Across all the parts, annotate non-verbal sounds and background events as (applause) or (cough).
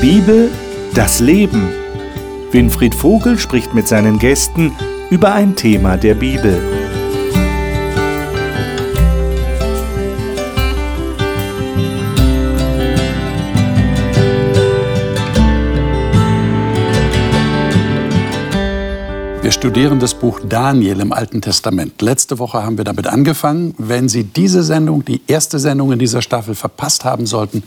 Bibel, das Leben. Winfried Vogel spricht mit seinen Gästen über ein Thema der Bibel. Wir studieren das Buch Daniel im Alten Testament. Letzte Woche haben wir damit angefangen. Wenn Sie diese Sendung, die erste Sendung in dieser Staffel verpasst haben sollten,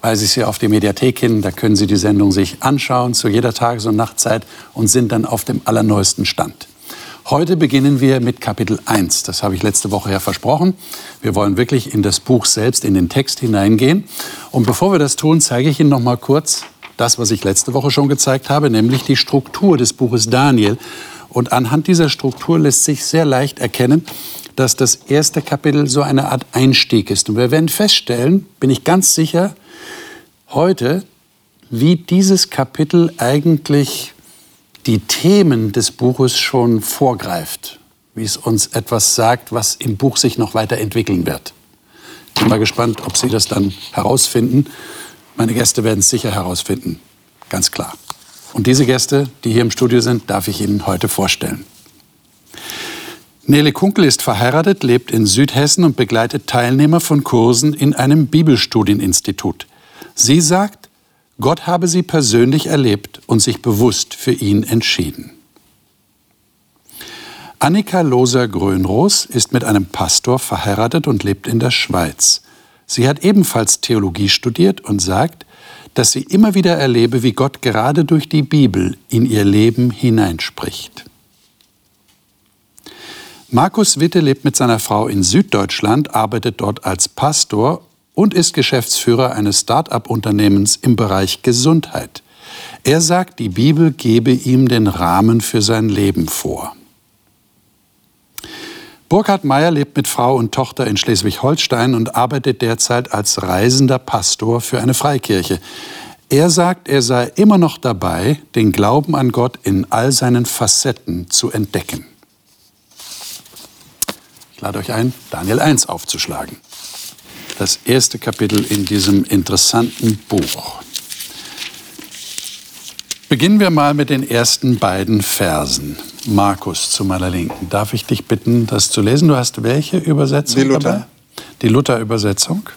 weise ich Sie auf die Mediathek hin. Da können Sie die Sendung sich anschauen zu jeder Tages- und Nachtzeit und sind dann auf dem allerneuesten Stand. Heute beginnen wir mit Kapitel 1. Das habe ich letzte Woche ja versprochen. Wir wollen wirklich in das Buch selbst, in den Text hineingehen. Und bevor wir das tun, zeige ich Ihnen noch mal kurz das, was ich letzte Woche schon gezeigt habe, nämlich die Struktur des Buches Daniel. Und anhand dieser Struktur lässt sich sehr leicht erkennen, dass das erste Kapitel so eine Art Einstieg ist. Und wir werden feststellen, bin ich ganz sicher, heute, wie dieses Kapitel eigentlich die Themen des Buches schon vorgreift, wie es uns etwas sagt, was im Buch sich noch weiterentwickeln wird. Ich bin mal gespannt, ob Sie das dann herausfinden. Meine Gäste werden es sicher herausfinden, ganz klar. Und diese Gäste, die hier im Studio sind, darf ich Ihnen heute vorstellen. Nele Kunkel ist verheiratet, lebt in Südhessen und begleitet Teilnehmer von Kursen in einem Bibelstudieninstitut. Sie sagt, Gott habe sie persönlich erlebt und sich bewusst für ihn entschieden. Annika Loser-Grönroos ist mit einem Pastor verheiratet und lebt in der Schweiz. Sie hat ebenfalls Theologie studiert und sagt, dass sie immer wieder erlebe, wie Gott gerade durch die Bibel in ihr Leben hineinspricht. Markus Witte lebt mit seiner Frau in Süddeutschland, arbeitet dort als Pastor und ist Geschäftsführer eines Start-up-Unternehmens im Bereich Gesundheit. Er sagt, die Bibel gebe ihm den Rahmen für sein Leben vor. Burkhard Meyer lebt mit Frau und Tochter in Schleswig-Holstein und arbeitet derzeit als reisender Pastor für eine Freikirche. Er sagt, er sei immer noch dabei, den Glauben an Gott in all seinen Facetten zu entdecken. Ich lade euch ein, Daniel 1 aufzuschlagen. Das erste Kapitel in diesem interessanten Buch. Beginnen wir mal mit den ersten beiden Versen. Markus zu meiner Linken. Darf ich dich bitten, das zu lesen? Du hast welche Übersetzung Die Luther. dabei? Die Luther-Übersetzung.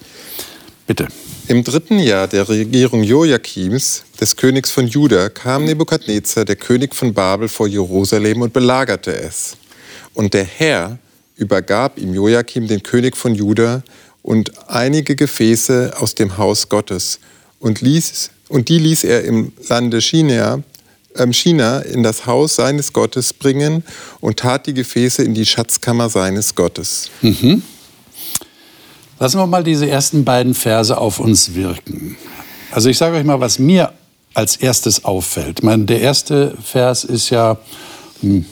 Bitte. Im dritten Jahr der Regierung Joachims, des Königs von Juda, kam Nebukadnezar, der König von Babel, vor Jerusalem und belagerte es. Und der Herr übergab ihm Joachim, den König von Juda, und einige Gefäße aus dem Haus Gottes und, ließ, und die ließ er im Lande China, ähm, China in das Haus seines Gottes bringen und tat die Gefäße in die Schatzkammer seines Gottes. Lassen wir mal diese ersten beiden Verse auf uns wirken. Also ich sage euch mal, was mir als erstes auffällt. Ich meine, der erste Vers ist ja hm,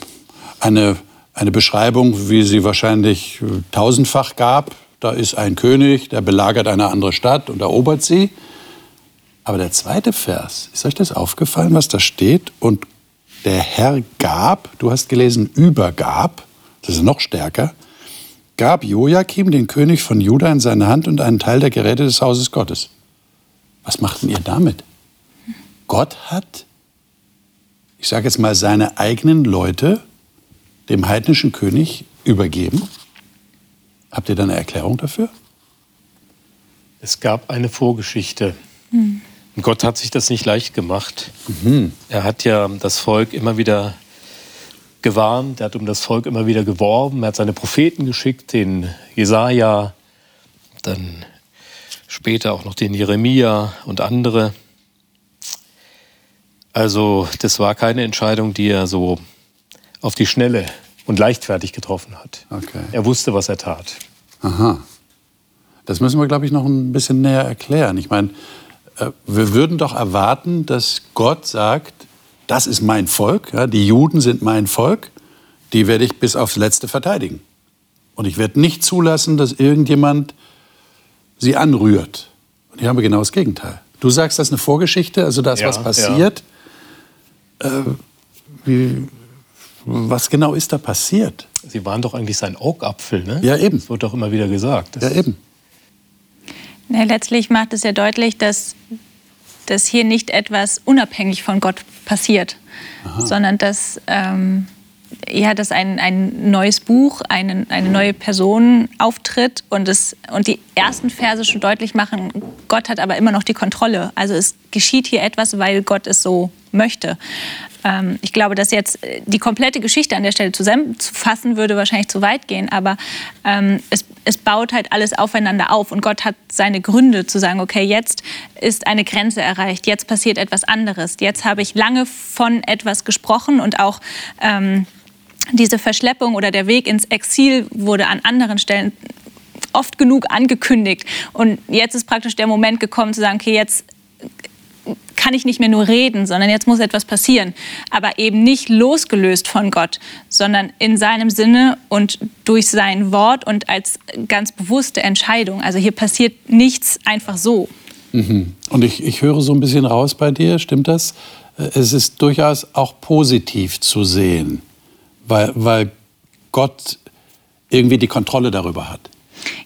eine, eine Beschreibung, wie sie wahrscheinlich äh, tausendfach gab. Da ist ein König, der belagert eine andere Stadt und erobert sie. Aber der zweite Vers, ist euch das aufgefallen, was da steht? Und der Herr gab, du hast gelesen, übergab, das ist noch stärker, gab Joachim, den König von Juda, in seine Hand und einen Teil der Geräte des Hauses Gottes. Was machten ihr damit? Gott hat, ich sage jetzt mal, seine eigenen Leute dem heidnischen König übergeben. Habt ihr da eine Erklärung dafür? Es gab eine Vorgeschichte. Und Gott hat sich das nicht leicht gemacht. Er hat ja das Volk immer wieder gewarnt, er hat um das Volk immer wieder geworben, er hat seine Propheten geschickt, den Jesaja, dann später auch noch den Jeremia und andere. Also, das war keine Entscheidung, die er so auf die Schnelle und leichtfertig getroffen hat. Okay. Er wusste, was er tat. Aha. Das müssen wir, glaube ich, noch ein bisschen näher erklären. Ich meine, äh, wir würden doch erwarten, dass Gott sagt, das ist mein Volk, ja, die Juden sind mein Volk, die werde ich bis aufs Letzte verteidigen. Und ich werde nicht zulassen, dass irgendjemand sie anrührt. Und hier haben wir genau das Gegenteil. Du sagst, das ist eine Vorgeschichte, also da ist Ja, was passiert. Äh, wie, was genau ist da passiert? Sie waren doch eigentlich sein Augapfel, ne? Ja, eben. Das wird doch immer wieder gesagt. Das Ja, eben. Ja, letztlich macht es ja deutlich, dass dass hier nicht etwas unabhängig von Gott passiert, Aha. sondern dass, ähm, ja, dass ein, ein neues Buch, eine, eine neue Person auftritt und, es, und die ersten Verse schon deutlich machen, Gott hat aber immer noch die Kontrolle. Also es geschieht hier etwas, weil Gott es so möchte. Ähm, ich glaube, dass jetzt äh, die komplette Geschichte an der Stelle zusammenzufassen, würde wahrscheinlich zu weit gehen, aber ähm, es, es baut halt alles aufeinander auf und Gott hat seine Gründe zu sagen, okay, jetzt ist eine Grenze erreicht, jetzt passiert etwas anderes, jetzt habe ich lange von etwas gesprochen und auch ähm, diese Verschleppung oder der Weg ins Exil wurde an anderen Stellen oft genug angekündigt. Und jetzt ist praktisch der Moment gekommen zu sagen, okay, jetzt kann ich nicht mehr nur reden, sondern jetzt muss etwas passieren. Aber eben nicht losgelöst von Gott, sondern in seinem Sinne und durch sein Wort und als ganz bewusste Entscheidung. Also hier passiert nichts einfach so. Mhm. Und ich, ich höre so ein bisschen raus bei dir, stimmt das? Es ist durchaus auch positiv zu sehen, weil, weil Gott irgendwie die Kontrolle darüber hat.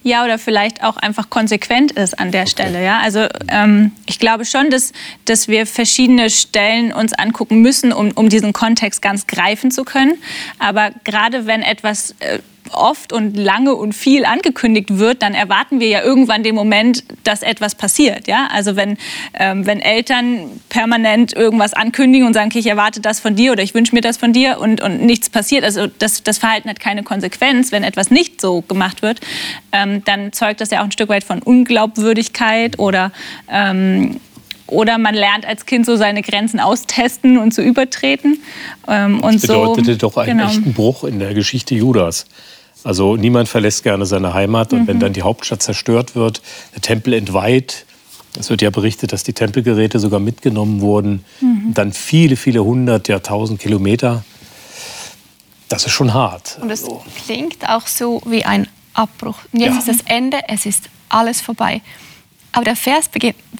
Ja, oder vielleicht auch einfach konsequent ist an der okay. Stelle. Ja? Also ähm, ich glaube schon, dass, dass wir verschiedene Stellen uns angucken müssen, um, um diesen Kontext ganz greifen zu können. Aber gerade wenn etwas äh, oft und lange und viel angekündigt wird, dann erwarten wir ja irgendwann den Moment, dass etwas passiert. Ja? Also wenn, ähm, wenn Eltern permanent irgendwas ankündigen und sagen, okay, ich erwarte das von dir oder ich wünsche mir das von dir und, und nichts passiert, also das, das Verhalten hat keine Konsequenz, wenn etwas nicht so gemacht wird, ähm, dann zeugt das ja auch ein Stück weit von Unglaubwürdigkeit oder ähm, oder man lernt als Kind so seine Grenzen austesten und zu übertreten. Ähm, das bedeutete so, doch einen genau. echten Bruch in der Geschichte Judas. Also niemand verlässt gerne seine Heimat und mhm. wenn dann die Hauptstadt zerstört wird, der Tempel entweiht, es wird ja berichtet, dass die Tempelgeräte sogar mitgenommen wurden, mhm. dann viele, viele hundert, ja tausend Kilometer. Das ist schon hart. Und es also. klingt auch so wie ein Abbruch. Und jetzt ja. ist das Ende, es ist alles vorbei. Aber der Vers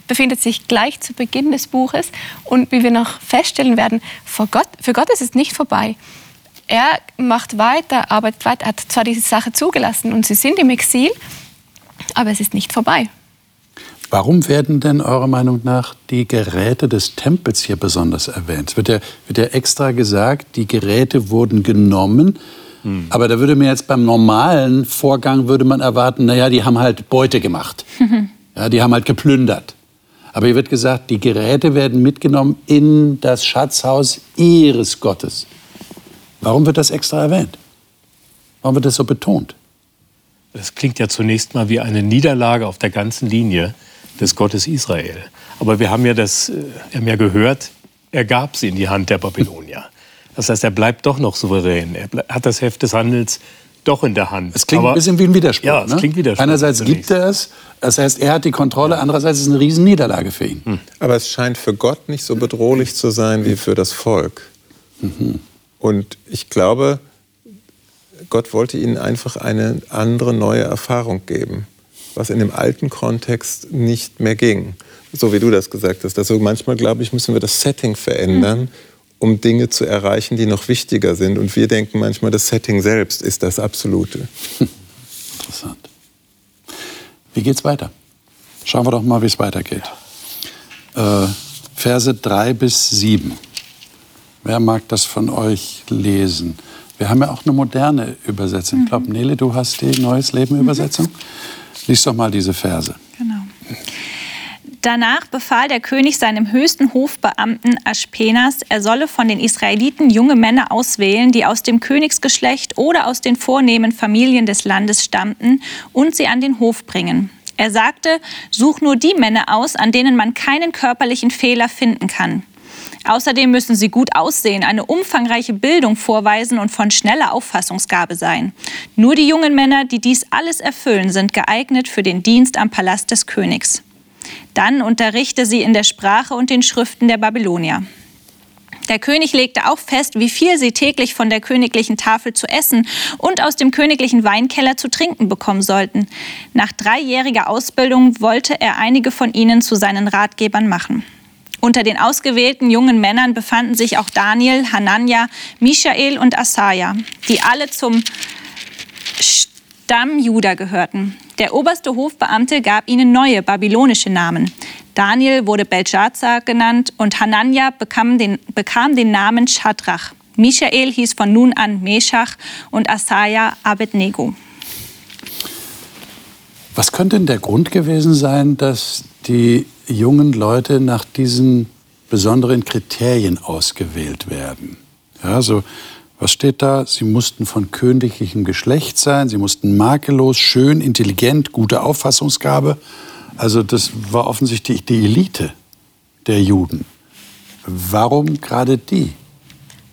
befindet sich gleich zu Beginn des Buches und wie wir noch feststellen werden, für Gott, für Gott ist es nicht vorbei er macht weiter, arbeitet weiter, hat zwar diese Sache zugelassen und sie sind im Exil, aber es ist nicht vorbei. Warum werden denn eurer Meinung nach die Geräte des Tempels hier besonders erwähnt? Es wird ja, wird ja extra gesagt, die Geräte wurden genommen, hm. aber da würde mir jetzt beim normalen Vorgang würde man erwarten, naja, die haben halt Beute gemacht. (laughs) ja, die haben halt geplündert. Aber hier wird gesagt, die Geräte werden mitgenommen in das Schatzhaus ihres Gottes. Warum wird das extra erwähnt? Warum wird das so betont? Das klingt ja zunächst mal wie eine Niederlage auf der ganzen Linie des Gottes Israel. Aber wir haben ja das, wir äh, haben ja gehört, er gab sie in die Hand der Babylonier. Das heißt, er bleibt doch noch souverän. Er hat das Heft des Handels doch in der Hand. Es klingt Aber, ein bisschen wie ein Widerspruch. Ja, es ne? klingt Widerspruch. Einerseits gibt er es, das heißt, er hat die Kontrolle, andererseits ist es eine Riesenniederlage für ihn. Hm. Aber es scheint für Gott nicht so bedrohlich zu sein wie für das Volk. Mhm. Und ich glaube, Gott wollte ihnen einfach eine andere, neue Erfahrung geben, was in dem alten Kontext nicht mehr ging. So wie du das gesagt hast. Also manchmal, glaube ich, müssen wir das Setting verändern, um Dinge zu erreichen, die noch wichtiger sind. Und wir denken manchmal, das Setting selbst ist das Absolute. Interessant. Wie geht's weiter? Schauen wir doch mal, wie es weitergeht. Äh, Verse 3 bis 7. Wer mag das von euch lesen? Wir haben ja auch eine moderne Übersetzung. Mhm. Ich glaube, Nele, du hast die Neues Leben Übersetzung. Mhm. Lies doch mal diese Verse. Genau. Danach befahl der König seinem höchsten Hofbeamten Aschpenas, er solle von den Israeliten junge Männer auswählen, die aus dem Königsgeschlecht oder aus den vornehmen Familien des Landes stammten, und sie an den Hof bringen. Er sagte, such nur die Männer aus, an denen man keinen körperlichen Fehler finden kann. Außerdem müssen sie gut aussehen, eine umfangreiche Bildung vorweisen und von schneller Auffassungsgabe sein. Nur die jungen Männer, die dies alles erfüllen, sind geeignet für den Dienst am Palast des Königs. Dann unterrichte sie in der Sprache und den Schriften der Babylonier. Der König legte auch fest, wie viel sie täglich von der königlichen Tafel zu essen und aus dem königlichen Weinkeller zu trinken bekommen sollten. Nach dreijähriger Ausbildung wollte er einige von ihnen zu seinen Ratgebern machen. Unter den ausgewählten jungen Männern befanden sich auch Daniel, Hanania, Michael und Asaja, die alle zum Stamm Juda gehörten. Der oberste Hofbeamte gab ihnen neue babylonische Namen. Daniel wurde Belshazzar genannt und Hanania bekam den, bekam den Namen Shadrach. Michael hieß von nun an Meshach und Asaja Abednego. Was könnte denn der Grund gewesen sein, dass die jungen Leute nach diesen besonderen Kriterien ausgewählt werden? Ja, also, was steht da? Sie mussten von königlichem Geschlecht sein, sie mussten makellos, schön, intelligent, gute Auffassungsgabe. Also das war offensichtlich die Elite der Juden. Warum gerade die?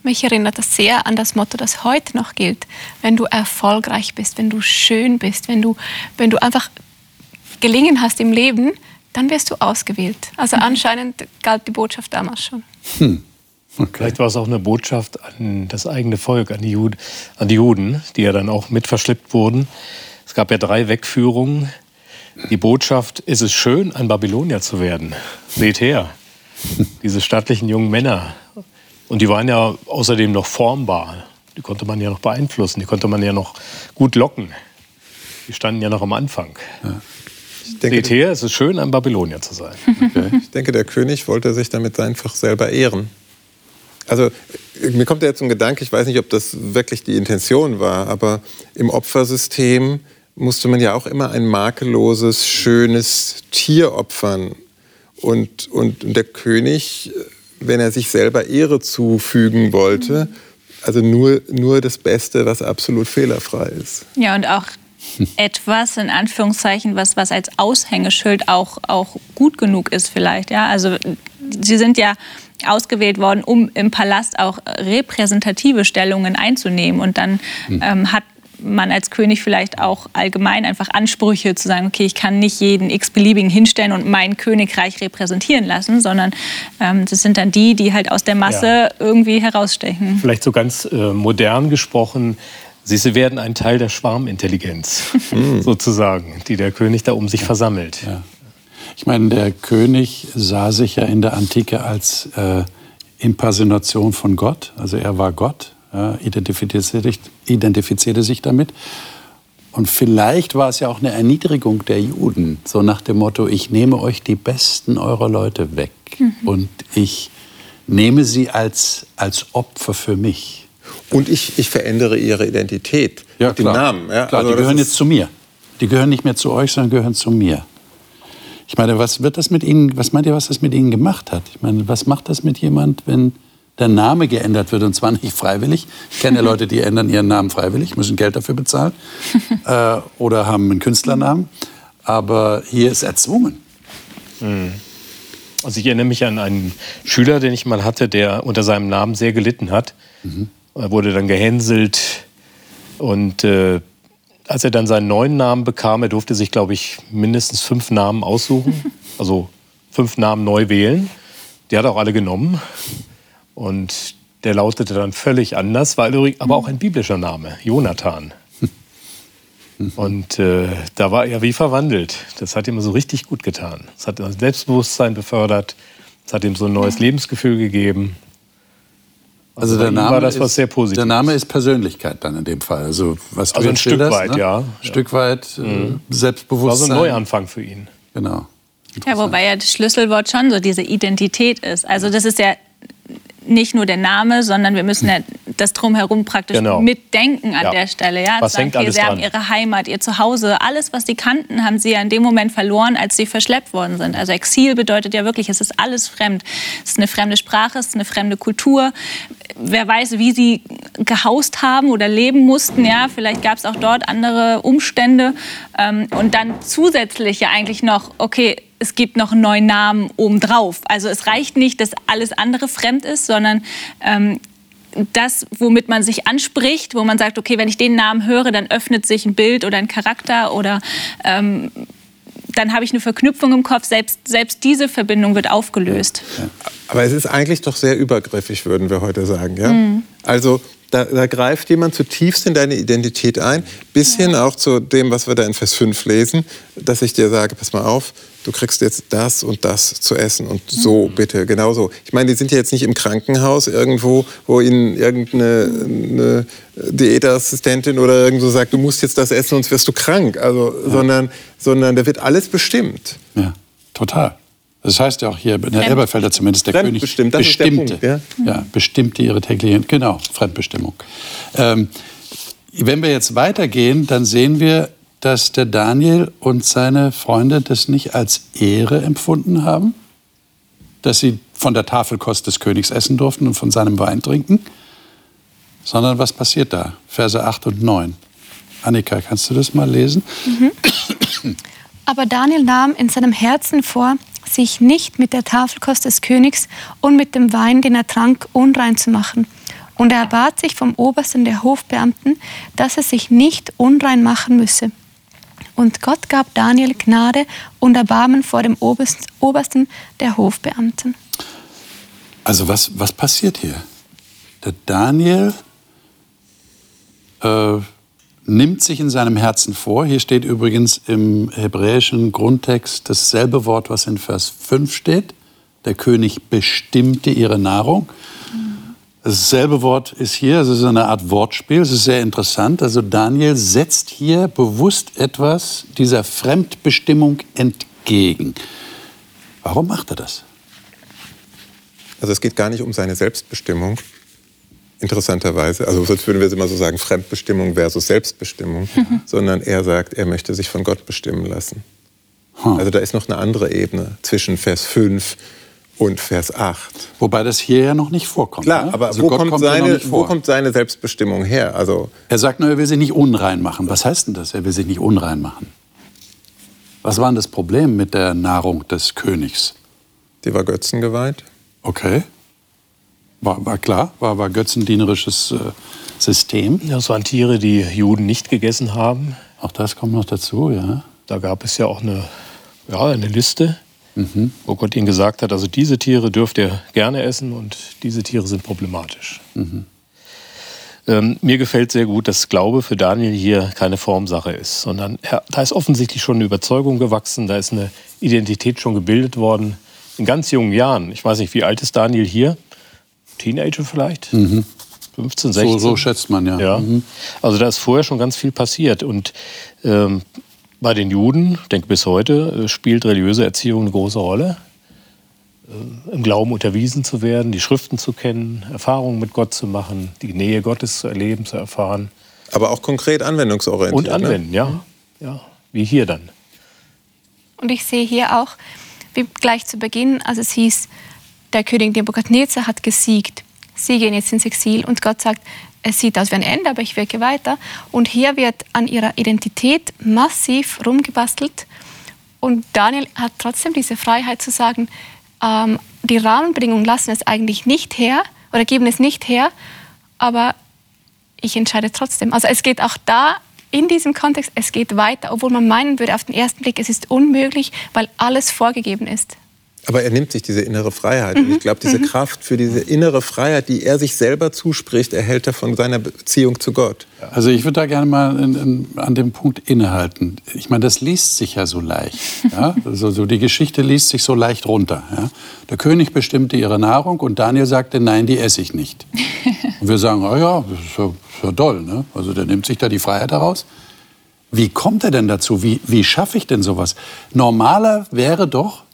Mich erinnert das sehr an das Motto, das heute noch gilt. Wenn du erfolgreich bist, wenn du schön bist, wenn du, wenn du einfach gelingen hast im Leben, dann wirst du ausgewählt. Also mhm. anscheinend galt die Botschaft damals schon. Hm. Okay. Vielleicht war es auch eine Botschaft an das eigene Volk, an die, Juden, an die Juden, die ja dann auch mit verschleppt wurden. Es gab ja drei Wegführungen. Die Botschaft, ist es schön, ein Babylonier zu werden. Seht her, (laughs) diese stattlichen jungen Männer, und die waren ja außerdem noch formbar. Die konnte man ja noch beeinflussen, die konnte man ja noch gut locken. Die standen ja noch am Anfang. Ja. Denke, Seht her, es ist schön, ein Babylonier zu sein. (laughs) Okay. Ich denke, der König wollte sich damit einfach selber ehren. Also mir kommt jetzt ein Gedanke, ich weiß nicht, ob das wirklich die Intention war, aber im Opfersystem musste man ja auch immer ein makelloses, schönes Tier opfern. Und, und, und der König wenn er sich selber Ehre zufügen wollte. Also nur, nur das Beste, was absolut fehlerfrei ist. Ja, und auch (laughs) etwas, in Anführungszeichen, was, was als Aushängeschild auch, auch gut genug ist vielleicht. Ja? Also sie sind ja ausgewählt worden, um im Palast auch repräsentative Stellungen einzunehmen. Und dann hm. ähm, hat man als König vielleicht auch allgemein einfach Ansprüche zu sagen, okay, ich kann nicht jeden x-beliebigen hinstellen und mein Königreich repräsentieren lassen, sondern ähm, das sind dann die, die halt aus der Masse ja. irgendwie herausstechen. Vielleicht so ganz äh, modern gesprochen, Sie, sie werden ein Teil der Schwarmintelligenz, (laughs) (laughs) sozusagen, die der König da um sich versammelt. Ja. Ich meine, der König sah sich ja in der Antike als äh, Impersonation von Gott, also er war Gott ja, identifizierte, identifizierte sich damit. Und vielleicht war es ja auch eine Erniedrigung der Juden, so nach dem Motto, ich nehme euch die besten eurer Leute weg mhm. und ich nehme sie als, als Opfer für mich. Und ich, ich verändere ihre Identität ja, mit klar. dem Namen. Ja, klar, also die gehören jetzt zu mir. Die gehören nicht mehr zu euch, sondern gehören zu mir. Ich meine, was wird das mit Ihnen, was meint ihr, was das mit Ihnen gemacht hat? Ich meine, was macht das mit jemand, wenn der Name geändert wird und zwar nicht freiwillig. Ich kenne ja (laughs) Leute, die ändern ihren Namen freiwillig, müssen Geld dafür bezahlen (laughs) äh, oder haben einen Künstlernamen. Aber hier ist erzwungen. Mhm. Also ich erinnere mich an einen Schüler, den ich mal hatte, der unter seinem Namen sehr gelitten hat. Mhm. Er wurde dann gehänselt und äh, als er dann seinen neuen Namen bekam, er durfte sich, glaube ich, mindestens fünf Namen aussuchen, (laughs) also fünf Namen neu wählen. Die hat er auch alle genommen. Und der lautete dann völlig anders, war aber auch ein biblischer Name, Jonathan. (laughs) Und äh, da war er wie verwandelt. Das hat ihm so richtig gut getan. Es hat das Selbstbewusstsein befördert. Es hat ihm so ein neues Lebensgefühl gegeben. Also, also der Name war das ist, was sehr positiv. Der Name ist Persönlichkeit dann in dem Fall. Also was also ein Stück weit, ne? ja. Ein Stück weit äh, mhm. Selbstbewusstsein. War so ein Neuanfang für ihn. Genau. Ja, wobei ja das Schlüsselwort schon so diese Identität ist. Also das ist ja nicht nur der Name, sondern wir müssen ja das drumherum praktisch genau. mitdenken an ja. der Stelle. Ja? Was hängt alles sie dran? haben ihre Heimat, ihr Zuhause, alles, was sie kannten, haben sie ja in dem Moment verloren, als sie verschleppt worden sind. Also Exil bedeutet ja wirklich, es ist alles fremd. Es ist eine fremde Sprache, es ist eine fremde Kultur. Wer weiß, wie sie gehaust haben oder leben mussten. Ja, vielleicht gab es auch dort andere Umstände. Ähm, und dann zusätzlich ja eigentlich noch, okay, es gibt noch einen neuen Namen obendrauf. Also es reicht nicht, dass alles andere fremd ist, sondern ähm, das, womit man sich anspricht, wo man sagt, okay, wenn ich den Namen höre, dann öffnet sich ein Bild oder ein Charakter oder ähm, dann habe ich eine Verknüpfung im Kopf. Selbst, selbst diese Verbindung wird aufgelöst. Aber es ist eigentlich doch sehr übergriffig, würden wir heute sagen. Ja? Mhm. Also da, da, greift jemand zutiefst in deine Identität ein, bis hin auch zu dem, was wir da in Vers 5 lesen, dass ich dir sage, pass mal auf, du kriegst jetzt das und das zu essen und so mhm. bitte, genau so. Ich meine, die sind ja jetzt nicht im Krankenhaus irgendwo, wo ihnen irgendeine Diätassistentin oder irgendwo sagt, du musst jetzt das essen, sonst wirst du krank. Also, ja. sondern, sondern da wird alles bestimmt. Ja, total. Das heißt ja auch hier in der Elberfelder zumindest, der König Fremdbestimmt, das ist der bestimmte, Punkt, ja? ja, bestimmte ihre täglichen, genau, Fremdbestimmung. Ähm, wenn wir jetzt weitergehen, dann sehen wir, dass der Daniel und seine Freunde das nicht als Ehre empfunden haben, dass sie von der Tafelkost des Königs essen durften und von seinem Wein trinken, sondern was passiert da? Verse 8 und 9. Annika, kannst du das mal lesen? Aber Daniel nahm in seinem Herzen vor, sich nicht mit der Tafelkost des Königs und mit dem Wein, den er trank, unrein zu machen. Und er bat sich vom Obersten der Hofbeamten, dass er sich nicht unrein machen müsse. Und Gott gab Daniel Gnade und Erbarmen vor dem Oberst- Obersten der Hofbeamten. Also was, was passiert hier? Der Daniel äh, nimmt sich in seinem Herzen vor, hier steht übrigens im hebräischen Grundtext dasselbe Wort, was in Vers 5 steht. Der König bestimmte ihre Nahrung. Dasselbe Wort ist hier, es ist eine Art Wortspiel, es ist sehr interessant. Also Daniel setzt hier bewusst etwas dieser Fremdbestimmung entgegen. Warum macht er das? Also es geht gar nicht um seine Selbstbestimmung, interessanterweise. Also sonst würden wir immer so sagen, Fremdbestimmung versus Selbstbestimmung, sondern er sagt, er möchte sich von Gott bestimmen lassen. Hm. Also da ist noch eine andere Ebene zwischen Vers 5 und Vers 8. Wobei das hier ja noch nicht vorkommt. Klar, ne? aber Also wo, kommt kommt ja seine, wo kommt seine Selbstbestimmung her? Also Er sagt nur, er will sich nicht unrein machen. Was heißt denn das? Er will sich nicht unrein machen. Was war denn das Problem mit der Nahrung des Königs? die war Götzen geweiht. Okay. War, war klar, war, war götzendienerisches äh, System. Das waren Tiere, die Juden nicht gegessen haben. Auch das kommt noch dazu, ja. Da gab es ja auch eine, ja, eine Liste, wo Gott ihnen gesagt hat, also diese Tiere dürft ihr gerne essen und diese Tiere sind problematisch. Ähm, mir gefällt sehr gut, dass Glaube für Daniel hier keine Formsache ist, sondern er, da ist offensichtlich schon eine Überzeugung gewachsen, da ist eine Identität schon gebildet worden. In ganz jungen Jahren, ich weiß nicht, wie alt ist Daniel hier? Teenager vielleicht? 15, 16? So, so schätzt man ja. Ja, also da ist vorher schon ganz viel passiert. Und ähm, bei den Juden, ich denke bis heute, äh, spielt religiöse Erziehung eine große Rolle. Äh, Im Glauben unterwiesen zu werden, die Schriften zu kennen, Erfahrungen mit Gott zu machen, die Nähe Gottes zu erleben, zu erfahren. Aber auch konkret anwendungsorientiert. Und anwenden, ja. ja. Wie hier dann. Und ich sehe hier auch, wie gleich zu Beginn, als es hieß, der König Nebukadnezar hat gesiegt. Sie gehen jetzt ins Exil und Gott sagt, es sieht aus wie ein Ende, aber ich wirke weiter. Und hier wird an ihrer Identität massiv rumgebastelt. Und Daniel hat trotzdem diese Freiheit zu sagen, ähm, die Rahmenbedingungen lassen es eigentlich nicht her oder geben es nicht her, aber ich entscheide trotzdem. Also es geht auch da in diesem Kontext, es geht weiter, obwohl man meinen würde auf den ersten Blick, es ist unmöglich, weil alles vorgegeben ist. Aber er nimmt sich diese innere Freiheit. Und ich glaube, diese Kraft für diese innere Freiheit, die er sich selber zuspricht, erhält er von seiner Beziehung zu Gott. Also ich würde da gerne mal in, in, an dem Punkt innehalten. Ich meine, das liest sich ja so leicht. (laughs) Ja? Also, so die Geschichte liest sich so leicht runter. Ja? Der König bestimmte ihre Nahrung und Daniel sagte, nein, die esse ich nicht. (laughs) Und wir sagen, oh ja, das ist ja, ist ja doll. Ne? Also der nimmt sich da die Freiheit heraus. Wie kommt er denn dazu? Wie, wie schaffe ich denn sowas? Normaler wäre doch,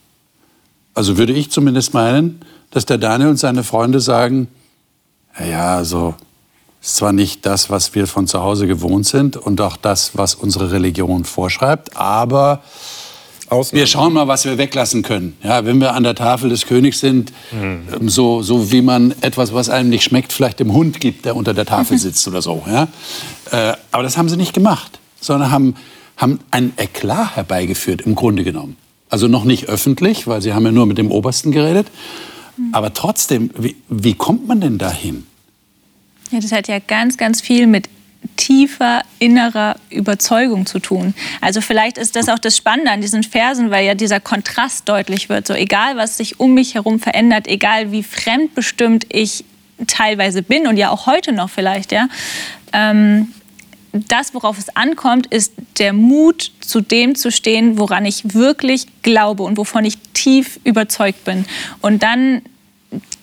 also würde ich zumindest meinen, dass der Daniel und seine Freunde sagen, "Ja, also ist zwar nicht das, was wir von zu Hause gewohnt sind und auch das, was unsere Religion vorschreibt, aber wir schauen mal, was wir weglassen können. Ja, wenn wir an der Tafel des Königs sind, ähm, so, so wie man etwas, was einem nicht schmeckt, vielleicht dem Hund gibt, der unter der Tafel (laughs) sitzt oder so. Ja? Äh, aber das haben sie nicht gemacht, sondern haben, haben einen Eklat herbeigeführt, im Grunde genommen. Also noch nicht öffentlich, weil sie haben ja nur mit dem Obersten geredet. Aber trotzdem, wie, wie kommt man denn dahin? Ja, das hat ja ganz, ganz viel mit tiefer innerer Überzeugung zu tun. Also vielleicht ist das auch das Spannende an diesen Versen, weil ja dieser Kontrast deutlich wird. So egal, was sich um mich herum verändert, egal wie fremdbestimmt ich teilweise bin und ja auch heute noch vielleicht, ja, ähm, das, worauf es ankommt, ist der Mut, zu dem zu stehen, woran ich wirklich glaube und wovon ich tief überzeugt bin. Und dann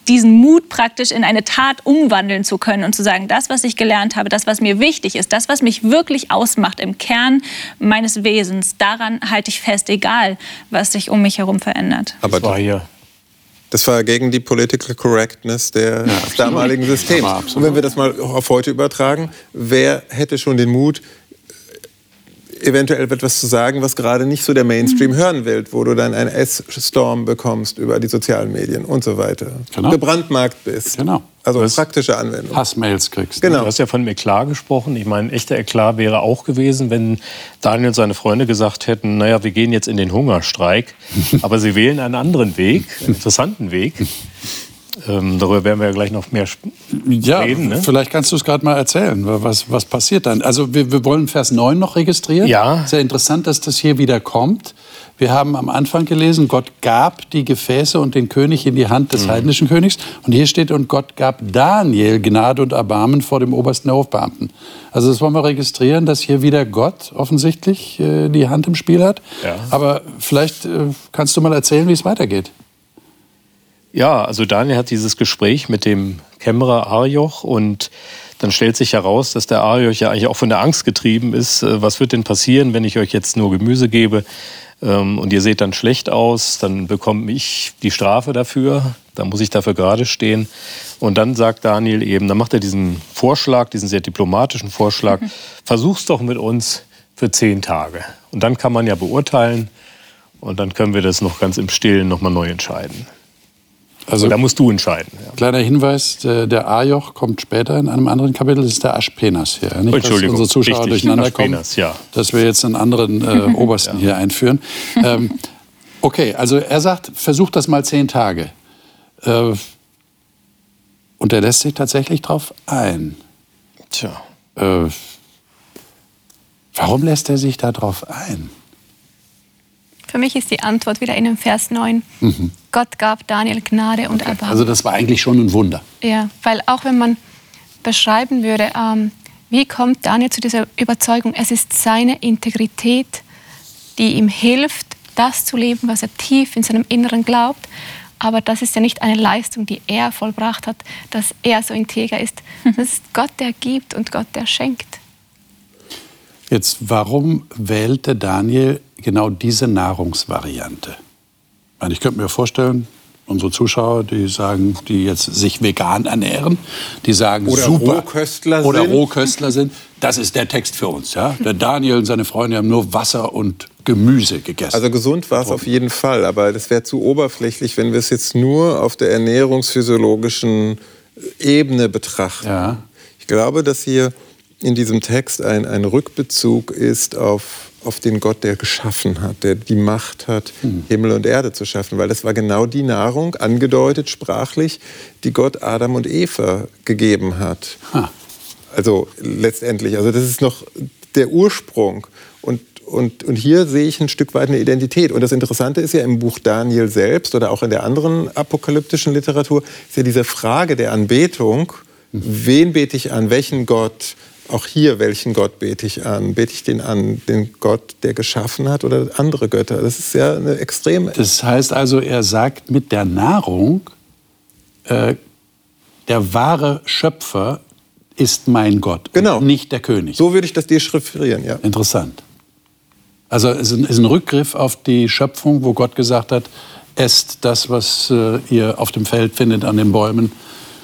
diesen Mut praktisch in eine Tat umwandeln zu können und zu sagen, das, was ich gelernt habe, das, was mir wichtig ist, das, was mich wirklich ausmacht im Kern meines Wesens, daran halte ich fest, egal was sich um mich herum verändert. Aber Das war hier Das war gegen die Political Correctness der des damaligen Systems. Und wenn wir das mal auf heute übertragen, wer hätte schon den Mut, eventuell etwas zu sagen, was gerade nicht so der Mainstream hören will, wo du dann einen S-Storm bekommst über die sozialen Medien und so weiter. Genau. Gebrandmarkt bist. Genau. Also Das- praktische Anwendung. Hassmails kriegst. Genau. Du hast ja von einem Eklat gesprochen. Ich meine, ein echter Eklat wäre auch gewesen, wenn Daniel und seine Freunde gesagt hätten, naja, wir gehen jetzt in den Hungerstreik, (laughs) aber sie wählen einen anderen Weg, einen interessanten Weg. Ähm, darüber werden wir ja gleich noch mehr Ja, reden. Ne? vielleicht kannst du es gerade mal erzählen. Was, was passiert dann? Also wir, wir wollen Vers 9 noch registrieren. Ja. Sehr interessant, dass das hier wieder kommt. Wir haben am Anfang gelesen, Gott gab die Gefäße und den König in die Hand des Mhm. heidnischen Königs. Und hier steht, und Gott gab Daniel Gnade und Erbarmen vor dem obersten der Hofbeamten. Also das wollen wir registrieren, dass hier wieder Gott offensichtlich äh, die Hand im Spiel hat. Ja. Aber vielleicht äh, kannst du mal erzählen, wie es weitergeht. Ja, also Daniel hat dieses Gespräch mit dem Kämmerer Arioch und dann stellt sich heraus, dass der Arioch ja eigentlich auch von der Angst getrieben ist. Äh, Was wird denn passieren, wenn ich euch jetzt nur Gemüse gebe ähm, und ihr seht dann schlecht aus, dann bekomme ich die Strafe dafür, dann muss ich dafür gerade stehen. Und dann sagt Daniel eben, dann macht er diesen Vorschlag, diesen sehr diplomatischen Vorschlag, versuch's doch mit uns für zehn Tage. Und dann kann man ja beurteilen und dann können wir das noch ganz im Stillen nochmal neu entscheiden. Also Da musst du entscheiden. Ja. Kleiner Hinweis, der, Ajoch kommt später in einem anderen Kapitel, das ist der Aschpenas hier. Nicht, dass Entschuldigung, unsere Zuschauer richtig, durcheinander kommen, ja. dass wir jetzt einen anderen äh, (laughs) Obersten hier einführen. Ähm, okay, also er sagt, versucht das mal zehn Tage. Äh, und er lässt sich tatsächlich drauf ein. Tja. Äh, warum lässt er sich da drauf ein? Für mich ist die Antwort wieder in dem Vers 9. Gott gab Daniel Gnade und Erbarmen. Also das war eigentlich schon ein Wunder. Ja, weil auch wenn man beschreiben würde, ähm, wie kommt Daniel zu dieser Überzeugung, es ist seine Integrität, die ihm hilft, das zu leben, was er tief in seinem Inneren glaubt. Aber das ist ja nicht eine Leistung, die er vollbracht hat, dass er so integer ist. Das ist Gott, der gibt und Gott, der schenkt. Jetzt, warum wählte Daniel genau diese Nahrungsvariante? Ich, könnte mir vorstellen, unsere Zuschauer, die sagen, die jetzt sich vegan ernähren, die sagen, Oder super. Rohköstler oder sind. Rohköstler sind. Das ist der Text für uns. Ja? Der Daniel und seine Freunde haben nur Wasser und Gemüse gegessen. Also gesund war es auf jeden Fall, aber das wäre zu oberflächlich, wenn wir es jetzt nur auf der ernährungsphysiologischen Ebene betrachten. Ja. Ich glaube, dass hier in diesem Text ein, ein Rückbezug ist auf, auf den Gott, der geschaffen hat, der die Macht hat, Himmel und Erde zu schaffen, weil das war genau die Nahrung, angedeutet sprachlich, die Gott Adam und Eva gegeben hat. Ha. Also letztendlich, also das ist noch der Ursprung. Und, und, und hier sehe ich ein Stück weit eine Identität. Und das Interessante ist ja im Buch Daniel selbst oder auch in der anderen apokalyptischen Literatur, ist ja diese Frage der Anbetung. Wen bete ich an? Welchen Gott? Auch hier, welchen Gott bete ich an? Bete ich den an, den Gott, der geschaffen hat oder andere Götter? Das ist ja eine extrem Das heißt also, er sagt mit der Nahrung, äh, der wahre Schöpfer ist mein Gott, Genau. und nicht der König. So würde ich das dechiffrieren, ja. Interessant. Also es ist ein- ist ein Rückgriff auf die Schöpfung, wo Gott gesagt hat, esst das, was äh, ihr auf dem Feld findet, an den Bäumen.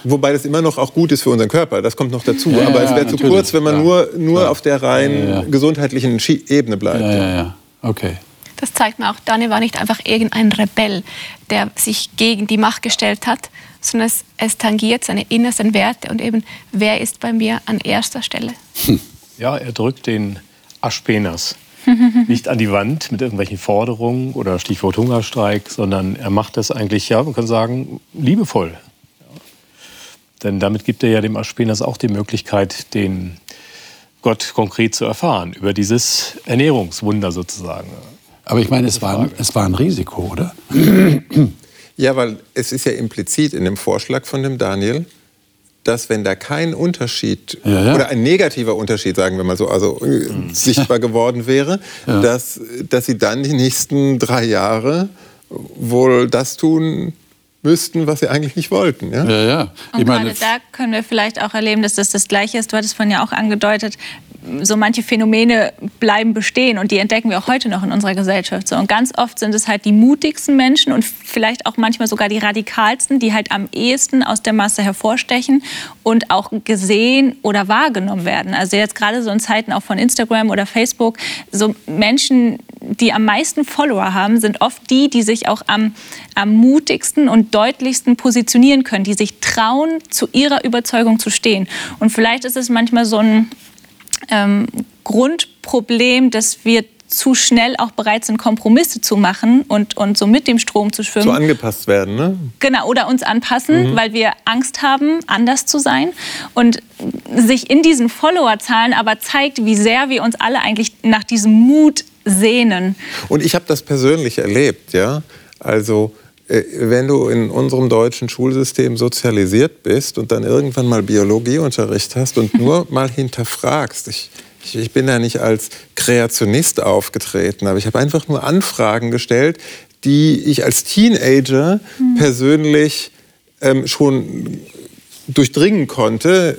Wobei das immer noch auch gut ist für unseren Körper, das kommt noch dazu. Ja, Aber es ja, wäre zu kurz, wenn man ja. nur, nur Ja. auf der rein Ja, ja. gesundheitlichen Ebene bleibt. Ja, ja, ja. Okay. Das zeigt mir auch, Daniel war nicht einfach irgendein Rebell, der sich gegen die Macht gestellt hat, sondern es, es tangiert seine innersten Werte und eben, wer ist bei mir an erster Stelle. Ja, er drückt den Aschpenas (laughs) nicht an die Wand mit irgendwelchen Forderungen oder Stichwort Hungerstreik, sondern er macht das eigentlich, ja, man kann sagen, liebevoll. Denn damit gibt er ja dem Aschpenas auch die Möglichkeit, den Gott konkret zu erfahren, über dieses Ernährungswunder sozusagen. Aber ich meine, es war, ein, es war ein Risiko, oder? (clears throat) Ja, weil es ist ja implizit in dem Vorschlag von dem Daniel, dass wenn da kein Unterschied Ja, ja. oder ein negativer Unterschied, sagen wir mal so, also äh, (laughs) sichtbar geworden wäre, (laughs) Ja. dass, dass sie dann die nächsten drei Jahre wohl das tun, müssten, was sie eigentlich nicht wollten. Ja, ja. ja. Und ich meine, da können wir vielleicht auch erleben, dass das das Gleiche ist. Du hattest vorhin ja auch angedeutet, so manche Phänomene bleiben bestehen und die entdecken wir auch heute noch in unserer Gesellschaft. So, und ganz oft sind es halt die mutigsten Menschen und vielleicht auch manchmal sogar die radikalsten, die halt am ehesten aus der Masse hervorstechen und auch gesehen oder wahrgenommen werden. Also jetzt gerade so in Zeiten auch von Instagram oder Facebook, so Menschen, die am meisten Follower haben, sind oft die, die sich auch am, am mutigsten und deutlichsten positionieren können, die sich trauen, zu ihrer Überzeugung zu stehen. Und vielleicht ist es manchmal so ein ähm, Grundproblem, dass wir zu schnell auch bereit sind, Kompromisse zu machen und, und so mit dem Strom zu schwimmen. So angepasst werden, ne? Genau, oder uns anpassen, mhm. weil wir Angst haben, anders zu sein. Und sich in diesen Followerzahlen aber zeigt, wie sehr wir uns alle eigentlich nach diesem Mut sehnen. Und ich habe das persönlich erlebt, ja. Also wenn du in unserem deutschen Schulsystem sozialisiert bist und dann irgendwann mal Biologieunterricht hast und nur (laughs) mal hinterfragst, ich, ich, ich bin da nicht als Kreationist aufgetreten, aber ich habe einfach nur Anfragen gestellt, die ich als Teenager mhm. persönlich ähm, schon durchdringen konnte,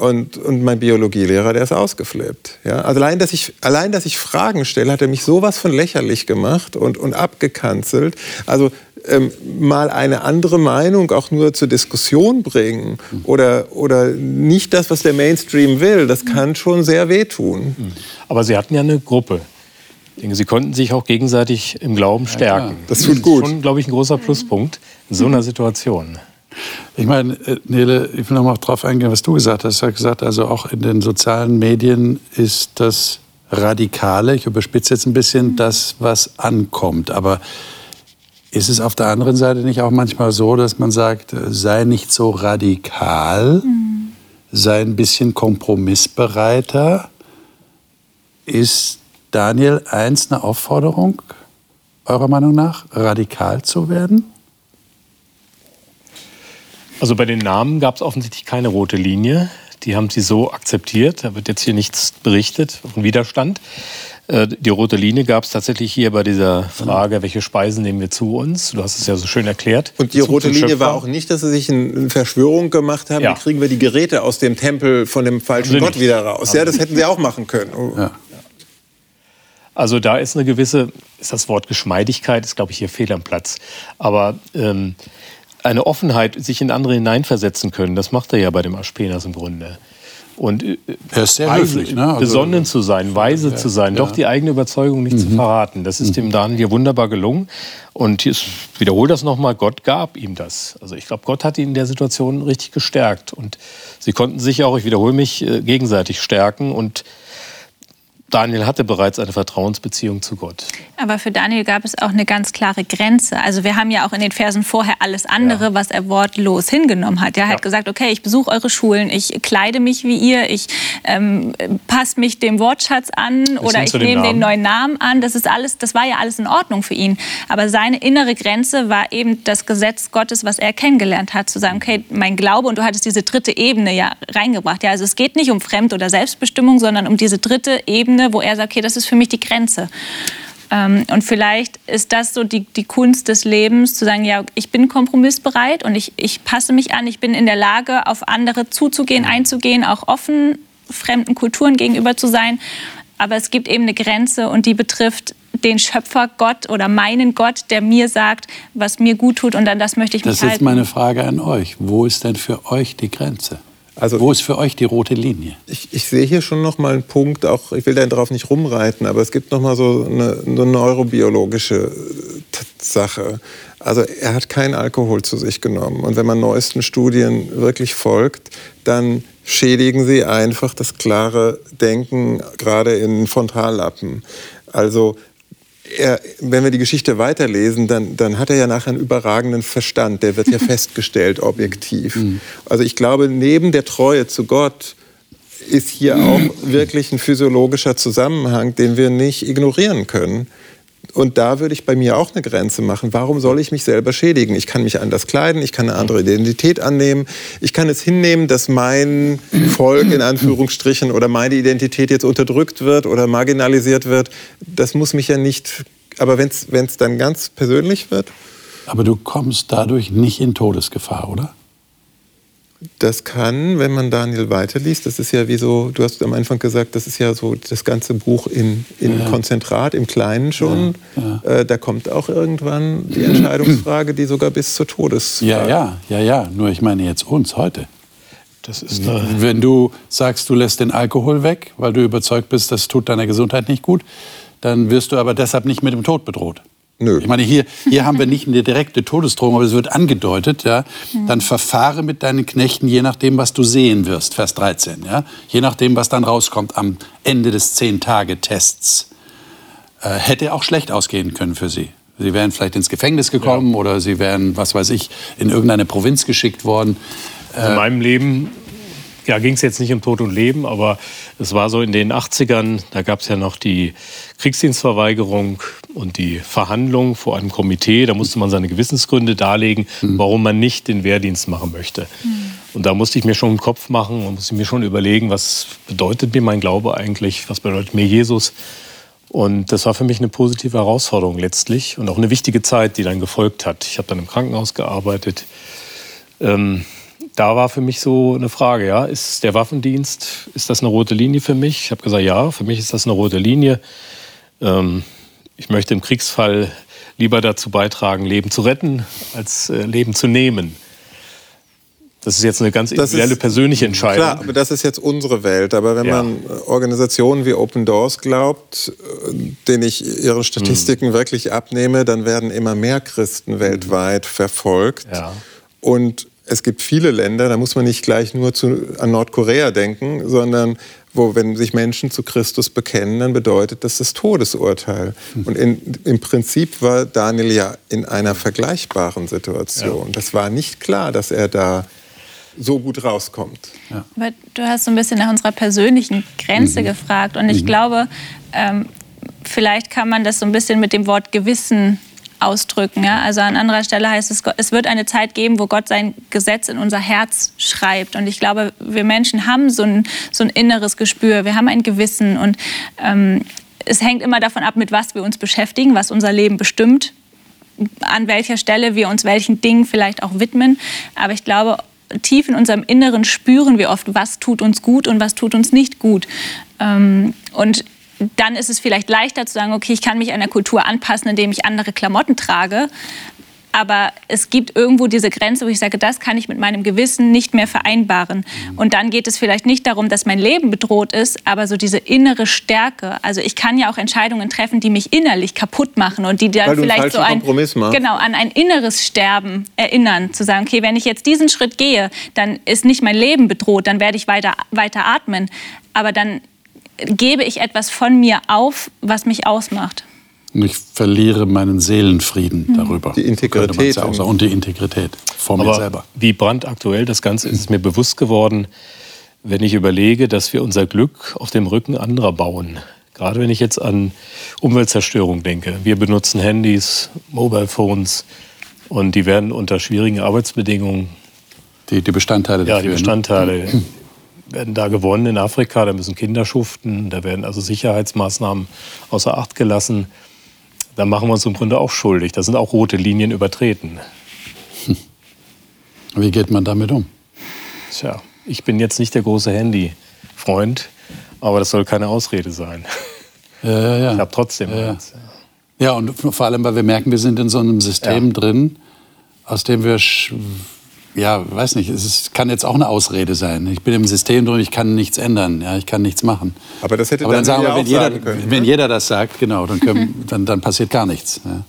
und, und mein Biologielehrer, der ist ausgeflippt. Ja? Also allein, dass ich, allein, dass ich Fragen stelle, hat er mich sowas von lächerlich gemacht und, und abgekanzelt. Also ähm, mal eine andere Meinung auch nur zur Diskussion bringen oder, oder nicht das, was der Mainstream will, das kann schon sehr wehtun. Aber Sie hatten ja eine Gruppe. Ich denke, Sie konnten sich auch gegenseitig im Glauben stärken. Ja, das tut gut. Das ist schon, glaube ich, ein großer Pluspunkt in so einer Situation. Ich meine, äh, Nele, ich will noch mal darauf eingehen, was du gesagt hast. Du hast gesagt, also auch in den sozialen Medien ist das Radikale, ich überspitze jetzt ein bisschen, das, was ankommt. Aber ist es auf der anderen Seite nicht auch manchmal so, dass man sagt, sei nicht so radikal, mhm. sei ein bisschen kompromissbereiter? Ist Daniel 1 eine Aufforderung, eurer Meinung nach, radikal zu werden? Also bei den Namen gab es offensichtlich keine rote Linie. Die haben sie so akzeptiert. Da wird jetzt hier nichts berichtet von Widerstand. Äh, die rote Linie gab es tatsächlich hier bei dieser Frage, welche Speisen nehmen wir zu uns? Du hast es ja so schön erklärt. Und die rote Linie war auch nicht, dass sie sich eine Verschwörung gemacht haben, ja. wie kriegen wir die Geräte aus dem Tempel von dem falschen also Gott nicht. wieder raus. Ja, das hätten sie auch machen können. Oh. Ja. Also da ist eine gewisse, ist das Wort Geschmeidigkeit, ist glaube ich hier fehl am Platz. Aber ähm, eine Offenheit, sich in andere hineinversetzen können, das macht er ja bei dem Aspenas im Grunde. Und äh, er ist sehr weise, höflich, ne? also, besonnen zu sein, weise ja, zu sein, ja. doch die eigene Überzeugung nicht mhm. zu verraten. Das ist mhm. dem Daniel wunderbar gelungen. Und ich wiederhole das nochmal, Gott gab ihm das. Also ich glaube, Gott hat ihn in der Situation richtig gestärkt. Und sie konnten sich auch, ich wiederhole mich, äh, gegenseitig stärken. Und Daniel hatte bereits eine Vertrauensbeziehung zu Gott. Aber für Daniel gab es auch eine ganz klare Grenze. Also wir haben ja auch in den Versen vorher alles andere, ja. was er wortlos hingenommen hat. Er ja. hat gesagt, okay, ich besuche eure Schulen, ich kleide mich wie ihr, ich ähm, passe mich dem Wortschatz an Bis oder ich nehme den neuen Namen an. Das ist alles, das war ja alles in Ordnung für ihn. Aber seine innere Grenze war eben das Gesetz Gottes, was er kennengelernt hat, zu sagen, okay, mein Glaube und du hattest diese dritte Ebene ja reingebracht. Ja, also es geht nicht um Fremd- oder Selbstbestimmung, sondern um diese dritte Ebene Ebene, wo er sagt, okay, das ist für mich die Grenze. Ähm, und vielleicht ist das so die, die Kunst des Lebens, zu sagen, ja, ich bin kompromissbereit und ich, ich passe mich an, ich bin in der Lage, auf andere zuzugehen, einzugehen, auch offen fremden Kulturen gegenüber zu sein. Aber es gibt eben eine Grenze und die betrifft den Schöpfer Gott oder meinen Gott, der mir sagt, was mir gut tut und an das möchte ich mich halten. Das ist meine Frage an euch. Wo ist denn für euch die Grenze? Also, Wo ist für euch die rote Linie? Ich, ich sehe hier schon noch mal einen Punkt, auch ich will darauf nicht rumreiten, aber es gibt noch mal so eine, eine neurobiologische Sache. Also er hat keinen Alkohol zu sich genommen. Und wenn man neuesten Studien wirklich folgt, dann schädigen sie einfach das klare Denken, gerade in Frontallappen. Also er, wenn wir die Geschichte weiterlesen, dann, dann hat er ja nachher einen überragenden Verstand. Der wird ja (laughs) festgestellt, objektiv. Mhm. Also ich glaube, neben der Treue zu Gott ist hier auch (laughs) wirklich ein physiologischer Zusammenhang, den wir nicht ignorieren können. Und da würde ich bei mir auch eine Grenze machen. Warum soll ich mich selber schädigen? Ich kann mich anders kleiden, ich kann eine andere Identität annehmen. Ich kann es hinnehmen, dass mein Volk in Anführungsstrichen oder meine Identität jetzt unterdrückt wird oder marginalisiert wird. Das muss mich ja nicht. Aber wenn es dann ganz persönlich wird, Aber du kommst dadurch nicht in Todesgefahr, oder? Das kann, wenn man Daniel weiterliest, das ist ja wie so, du hast am Anfang gesagt, das ist ja so das ganze Buch in, in ja. Konzentrat, im Kleinen schon. Ja, ja. Äh, da kommt auch irgendwann die Entscheidungsfrage, die sogar bis zur Todesfrage. Ja, ja, ja, ja. Nur ich meine jetzt uns heute. Das ist Wenn du sagst, du lässt den Alkohol weg, weil du überzeugt bist, das tut deiner Gesundheit nicht gut, dann wirst du aber deshalb nicht mit dem Tod bedroht. Nö. Ich meine, hier, hier haben wir nicht eine direkte Todesdrohung, aber es wird angedeutet, ja. Dann verfahre mit deinen Knechten, je nachdem, was du sehen wirst, Vers 13, ja. Je nachdem, was dann rauskommt am Ende des Zehn-Tage-Tests. Äh, hätte auch schlecht ausgehen können für sie. Sie wären vielleicht ins Gefängnis gekommen ja. oder sie wären, was weiß ich, in irgendeine Provinz geschickt worden. In meinem Leben ja, ging es jetzt nicht um Tod und Leben, aber es war so in den 80ern, da gab es ja noch die Kriegsdienstverweigerung und die Verhandlung vor einem Komitee. Da musste man seine Gewissensgründe darlegen, mhm. warum man nicht den Wehrdienst machen möchte. Mhm. Und da musste ich mir schon einen Kopf machen und musste mir schon überlegen, was bedeutet mir mein Glaube eigentlich, was bedeutet mir Jesus. Und das war für mich eine positive Herausforderung letztlich und auch eine wichtige Zeit, die dann gefolgt hat. Ich habe dann im Krankenhaus gearbeitet. Ähm, da war für mich so eine Frage, ja, ist der Waffendienst, ist das eine rote Linie für mich? Ich habe gesagt, ja, für mich ist das eine rote Linie. Ähm, ich möchte im Kriegsfall lieber dazu beitragen, Leben zu retten, als äh, Leben zu nehmen. Das ist jetzt eine ganz individuelle, ist, persönliche Entscheidung. Klar, aber das ist jetzt unsere Welt. Aber wenn ja. man Organisationen wie Open Doors glaubt, äh, denen ich ihre Statistiken mhm. wirklich abnehme, dann werden immer mehr Christen mhm. weltweit verfolgt. Ja. Und es gibt viele Länder, da muss man nicht gleich nur zu, an Nordkorea denken, sondern wo, wenn sich Menschen zu Christus bekennen, dann bedeutet das das Todesurteil. Hm. Und in, im Prinzip war Daniel ja in einer vergleichbaren Situation. Ja. Das war nicht klar, dass er da so gut rauskommt. Ja. Aber du hast so ein bisschen nach unserer persönlichen Grenze mhm. gefragt. Und ich mhm. glaube, ähm, vielleicht kann man das so ein bisschen mit dem Wort Gewissen ausdrücken. Ja? Also an anderer Stelle heißt es, es wird eine Zeit geben, wo Gott sein Gesetz in unser Herz schreibt. Und ich glaube, wir Menschen haben so ein, so ein inneres Gespür, wir haben ein Gewissen und ähm, es hängt immer davon ab, mit was wir uns beschäftigen, was unser Leben bestimmt, an welcher Stelle wir uns welchen Dingen vielleicht auch widmen. Aber ich glaube, tief in unserem Inneren spüren wir oft, was tut uns gut und was tut uns nicht gut. Ähm, und dann ist es vielleicht leichter zu sagen, okay, ich kann mich einer Kultur anpassen, indem ich andere Klamotten trage. Aber es gibt irgendwo diese Grenze, wo ich sage, das kann ich mit meinem Gewissen nicht mehr vereinbaren. Und dann geht es vielleicht nicht darum, dass mein Leben bedroht ist, aber so diese innere Stärke. Also ich kann ja auch Entscheidungen treffen, die mich innerlich kaputt machen und die dann vielleicht so ein, genau, an ein inneres Sterben erinnern. Zu sagen, okay, wenn ich jetzt diesen Schritt gehe, dann ist nicht mein Leben bedroht, dann werde ich weiter, weiter atmen. Aber dann gebe ich etwas von mir auf, was mich ausmacht. Und ich verliere meinen Seelenfrieden mhm. darüber. Die Integrität. Und die Integrität vor Aber mir selber. Wie brandaktuell das Ganze ist, ist mir bewusst geworden, wenn ich überlege, dass wir unser Glück auf dem Rücken anderer bauen. Gerade wenn ich jetzt an Umweltzerstörung denke. Wir benutzen Handys, Mobile Phones und die werden unter schwierigen Arbeitsbedingungen. Die, die Bestandteile dafür. Ja, die ne? Bestandteile. Ne? (clears throat) werden da gewonnen in Afrika, da müssen Kinder schuften, da werden also Sicherheitsmaßnahmen außer Acht gelassen. Da machen wir uns im Grunde auch schuldig. Da sind auch rote Linien übertreten. Wie geht man damit um? Tja, ich bin jetzt nicht der große Handy-Freund, aber das soll keine Ausrede sein. Ja, ja, ja. Ich habe trotzdem ja, eins. Ja, und vor allem, weil wir merken, wir sind in so einem System ja. drin, aus dem wir ja, weiß nicht, es kann jetzt auch eine Ausrede sein. Ich bin im System drin, ich kann nichts ändern, ja, ich kann nichts machen. Aber das hätte Aber dann, dann sagen wir, wenn, jeder, können, wenn ne? jeder das sagt, genau, dann, können, (laughs) dann, dann passiert gar nichts. Ja.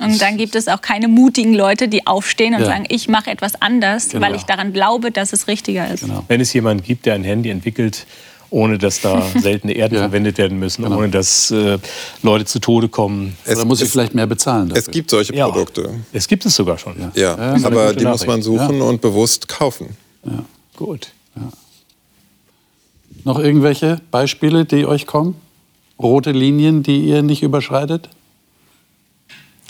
Und dann gibt es auch keine mutigen Leute, die aufstehen und ja. sagen, ich mache etwas anders, genau. weil ich daran glaube, dass es richtiger ist. Genau. Wenn es jemanden gibt, der ein Handy entwickelt, ohne dass da (laughs) seltene Erden ja. verwendet werden müssen, genau. ohne dass äh, Leute zu Tode kommen. Es, muss ich vielleicht mehr bezahlen. Dafür. Es gibt solche ja. Produkte. Es gibt es sogar schon. Ja, ja. aber die muss man suchen und bewusst kaufen. Gut. Noch irgendwelche Beispiele, die euch kommen? Rote Linien, die ihr nicht überschreitet?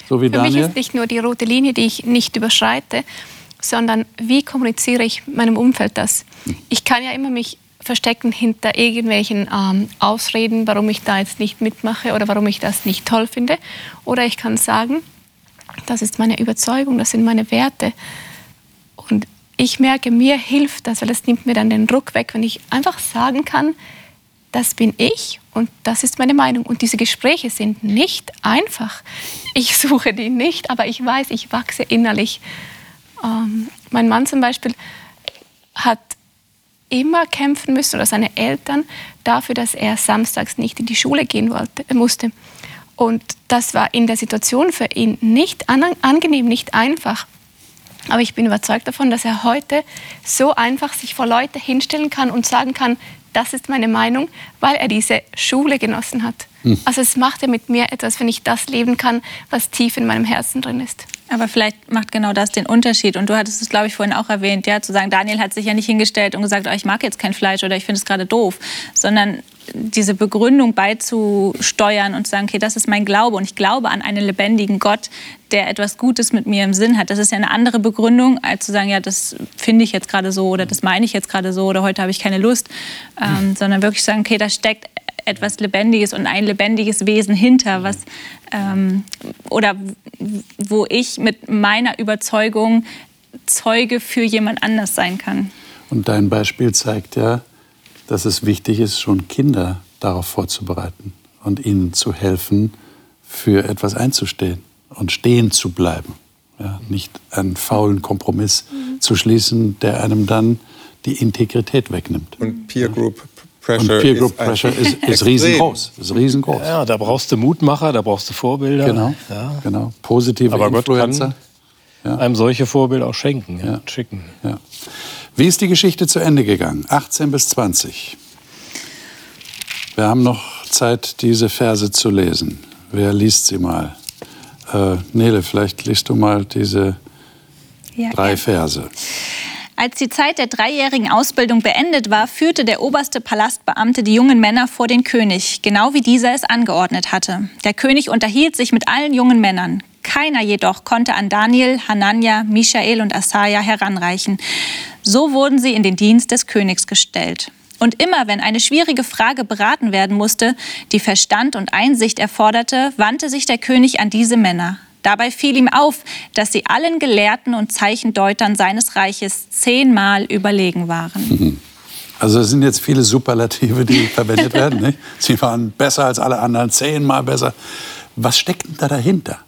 So wie Für Daniel? mich ist nicht nur die rote Linie, die ich nicht überschreite, sondern wie kommuniziere ich meinem Umfeld das? Hm. Ich kann ja immer mich verstecken hinter irgendwelchen ähm, Ausreden, warum ich da jetzt nicht mitmache oder warum ich das nicht toll finde. Oder ich kann sagen, das ist meine Überzeugung, das sind meine Werte. Und ich merke, mir hilft das, weil das nimmt mir dann den Druck weg, wenn ich einfach sagen kann, das bin ich und das ist meine Meinung. Und diese Gespräche sind nicht einfach. Ich suche die nicht, aber ich weiß, ich wachse innerlich. Ähm, mein Mann zum Beispiel hat immer kämpfen müssen, oder seine Eltern, dafür, dass er samstags nicht in die Schule gehen wollte, musste. Und das war in der Situation für ihn nicht angenehm, nicht einfach. Aber ich bin überzeugt davon, dass er heute so einfach sich vor Leute hinstellen kann und sagen kann, das ist meine Meinung, weil er diese Schule genossen hat. Hm. Also es macht ja mit mir etwas, wenn ich das leben kann, was tief in meinem Herzen drin ist. Aber vielleicht macht genau das den Unterschied. Und du hattest es, glaube ich, vorhin auch erwähnt, ja, zu sagen, Daniel hat sich ja nicht hingestellt und gesagt, oh, ich mag jetzt kein Fleisch oder ich finde es gerade doof, sondern diese Begründung beizusteuern und zu sagen, okay, das ist mein Glaube und ich glaube an einen lebendigen Gott, der etwas Gutes mit mir im Sinn hat. Das ist ja eine andere Begründung, als zu sagen, ja, das finde ich jetzt gerade so oder das meine ich jetzt gerade so oder heute habe ich keine Lust, ähm, sondern wirklich sagen, okay, da steckt etwas Lebendiges und ein lebendiges Wesen hinter, was ähm, oder wo ich mit meiner Überzeugung Zeuge für jemand anders sein kann. Und dein Beispiel zeigt ja, dass es wichtig ist, schon Kinder darauf vorzubereiten und ihnen zu helfen, für etwas einzustehen und stehen zu bleiben. Ja, nicht einen faulen Kompromiss mhm. zu schließen, der einem dann die Integrität wegnimmt. Und Peer Group Pressure, und Peer Group Pressure ist, (laughs) ist riesengroß. Ist riesengroß. Ja, da brauchst du Mutmacher, da brauchst du Vorbilder. Genau, ja. genau. positive Aber Influencer. Gott kann ja. einem solche Vorbilder auch schenken, ja, schicken. Ja. Wie ist die Geschichte zu Ende gegangen? 18 bis 20. Wir haben noch Zeit, diese Verse zu lesen. Wer liest sie mal? Äh, Nele, vielleicht liest du mal diese drei Verse. Als die Zeit der dreijährigen Ausbildung beendet war, führte der oberste Palastbeamte die jungen Männer vor den König, genau wie dieser es angeordnet hatte. Der König unterhielt sich mit allen jungen Männern. Keiner jedoch konnte an Daniel, Hanania, Michael und Asaja heranreichen. So wurden sie in den Dienst des Königs gestellt. Und immer wenn eine schwierige Frage beraten werden musste, die Verstand und Einsicht erforderte, wandte sich der König an diese Männer. Dabei fiel ihm auf, dass sie allen Gelehrten und Zeichendeutern seines Reiches zehnmal überlegen waren. (laughs) Also es sind jetzt viele Superlative, die (laughs) verwendet werden. Nicht? Sie waren besser als alle anderen, zehnmal besser. Was steckt denn da dahinter?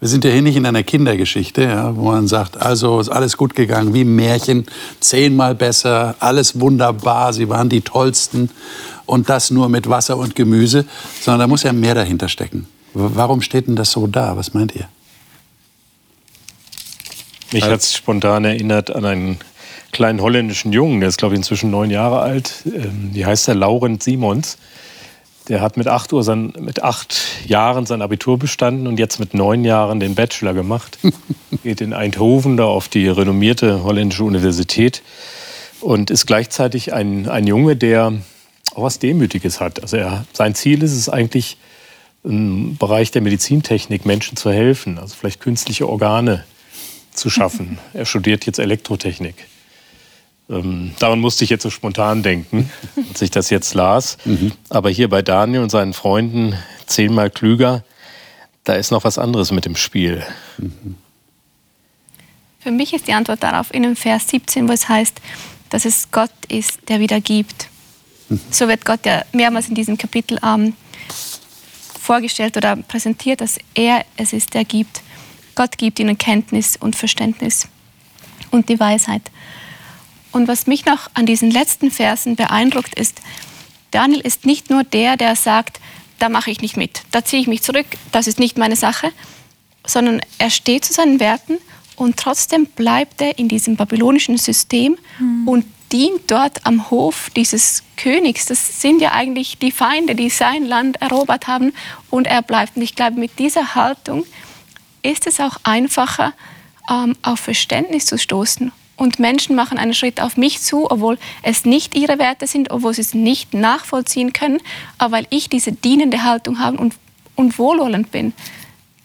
Wir sind ja hier nicht in einer Kindergeschichte, ja, wo man sagt, also ist alles gut gegangen, wie ein Märchen, zehnmal besser, alles wunderbar, sie waren die Tollsten und das nur mit Wasser und Gemüse, sondern da muss ja mehr dahinter stecken. Warum steht denn das so da? Was meint ihr? Mich hat es spontan erinnert an einen kleinen holländischen Jungen, der ist, glaube ich, inzwischen neun Jahre alt. Ähm, die heißt der Laurent Simons. Der hat mit acht, Uhr sein, mit acht Jahren sein Abitur bestanden und jetzt mit neun Jahren den Bachelor gemacht. (laughs) Geht in Eindhoven da auf die renommierte holländische Universität und ist gleichzeitig ein, ein Junge, der auch was Demütiges hat. Also er, sein Ziel ist es eigentlich, im Bereich der Medizintechnik Menschen zu helfen, also vielleicht künstliche Organe zu schaffen. (laughs) Er studiert jetzt Elektrotechnik. Ähm, daran musste ich jetzt so spontan denken, (laughs) als ich das jetzt las. Mhm. Aber hier bei Daniel und seinen Freunden zehnmal klüger, da ist noch was anderes mit dem Spiel. Mhm. Für mich ist die Antwort darauf in dem Vers 17, wo es heißt, dass es Gott ist, der wieder gibt. Mhm. So wird Gott ja mehrmals in diesem Kapitel ähm, vorgestellt oder präsentiert, dass er es ist, der gibt. Gott gibt ihnen Kenntnis und Verständnis und die Weisheit. Und was mich noch an diesen letzten Versen beeindruckt ist, Daniel ist nicht nur der, der sagt, da mache ich nicht mit, da ziehe ich mich zurück, das ist nicht meine Sache, sondern er steht zu seinen Werten und trotzdem bleibt er in diesem babylonischen System mhm. und dient dort am Hof dieses Königs. Das sind ja eigentlich die Feinde, die sein Land erobert haben und er bleibt. Und ich glaube, mit dieser Haltung ist es auch einfacher, ähm, auf Verständnis zu stoßen. Und Menschen machen einen Schritt auf mich zu, obwohl es nicht ihre Werte sind, obwohl sie es nicht nachvollziehen können, aber weil ich diese dienende Haltung habe und, und wohlwollend bin,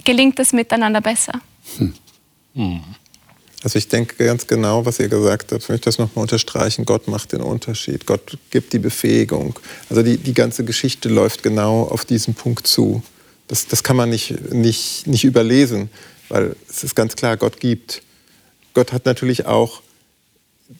gelingt das miteinander besser. Hm. Also ich denke ganz genau, was ihr gesagt habt, ich möchte das nochmal unterstreichen, Gott macht den Unterschied, Gott gibt die Befähigung. Also die, die ganze Geschichte läuft genau auf diesen Punkt zu. Das, das kann man nicht, nicht, nicht überlesen. Weil es ist ganz klar, Gott gibt. Gott hat natürlich auch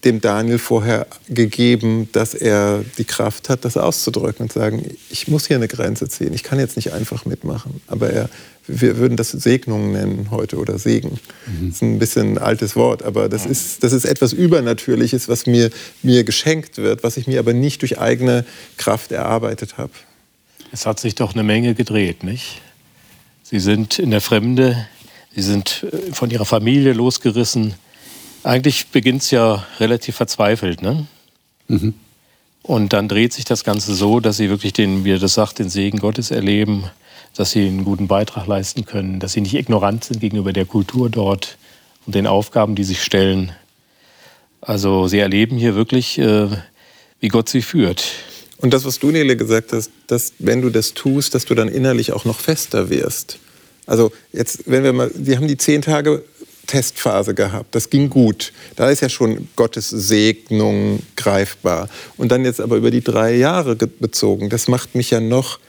dem Daniel vorher gegeben, dass er die Kraft hat, das auszudrücken und sagen, ich muss hier eine Grenze ziehen, ich kann jetzt nicht einfach mitmachen. Aber er, wir würden das Segnung nennen heute oder Segen. Mhm. Das ist ein bisschen ein altes Wort, aber das ist, das ist etwas Übernatürliches, was mir, mir geschenkt wird, was ich mir aber nicht durch eigene Kraft erarbeitet habe. Es hat sich doch eine Menge gedreht, nicht? Sie sind in der Fremde, Sie sind äh, von Ihrer Familie losgerissen, eigentlich beginnt es ja relativ verzweifelt, ne? Mhm. Und dann dreht sich das Ganze so, dass sie wirklich den, wie er das sagt, den Segen Gottes erleben, dass sie einen guten Beitrag leisten können, dass sie nicht ignorant sind gegenüber der Kultur dort und den Aufgaben, die sich stellen. Also sie erleben hier wirklich, äh, wie Gott sie führt. Und das, was du, Nele, gesagt hast, dass wenn du das tust, dass du dann innerlich auch noch fester wirst. Also jetzt, wenn wir mal, die haben die zehn Tage Testphase gehabt. Das ging gut. Da ist ja schon Gottes Segnung greifbar. Und dann jetzt aber über die drei Jahre bezogen. Das macht mich ja noch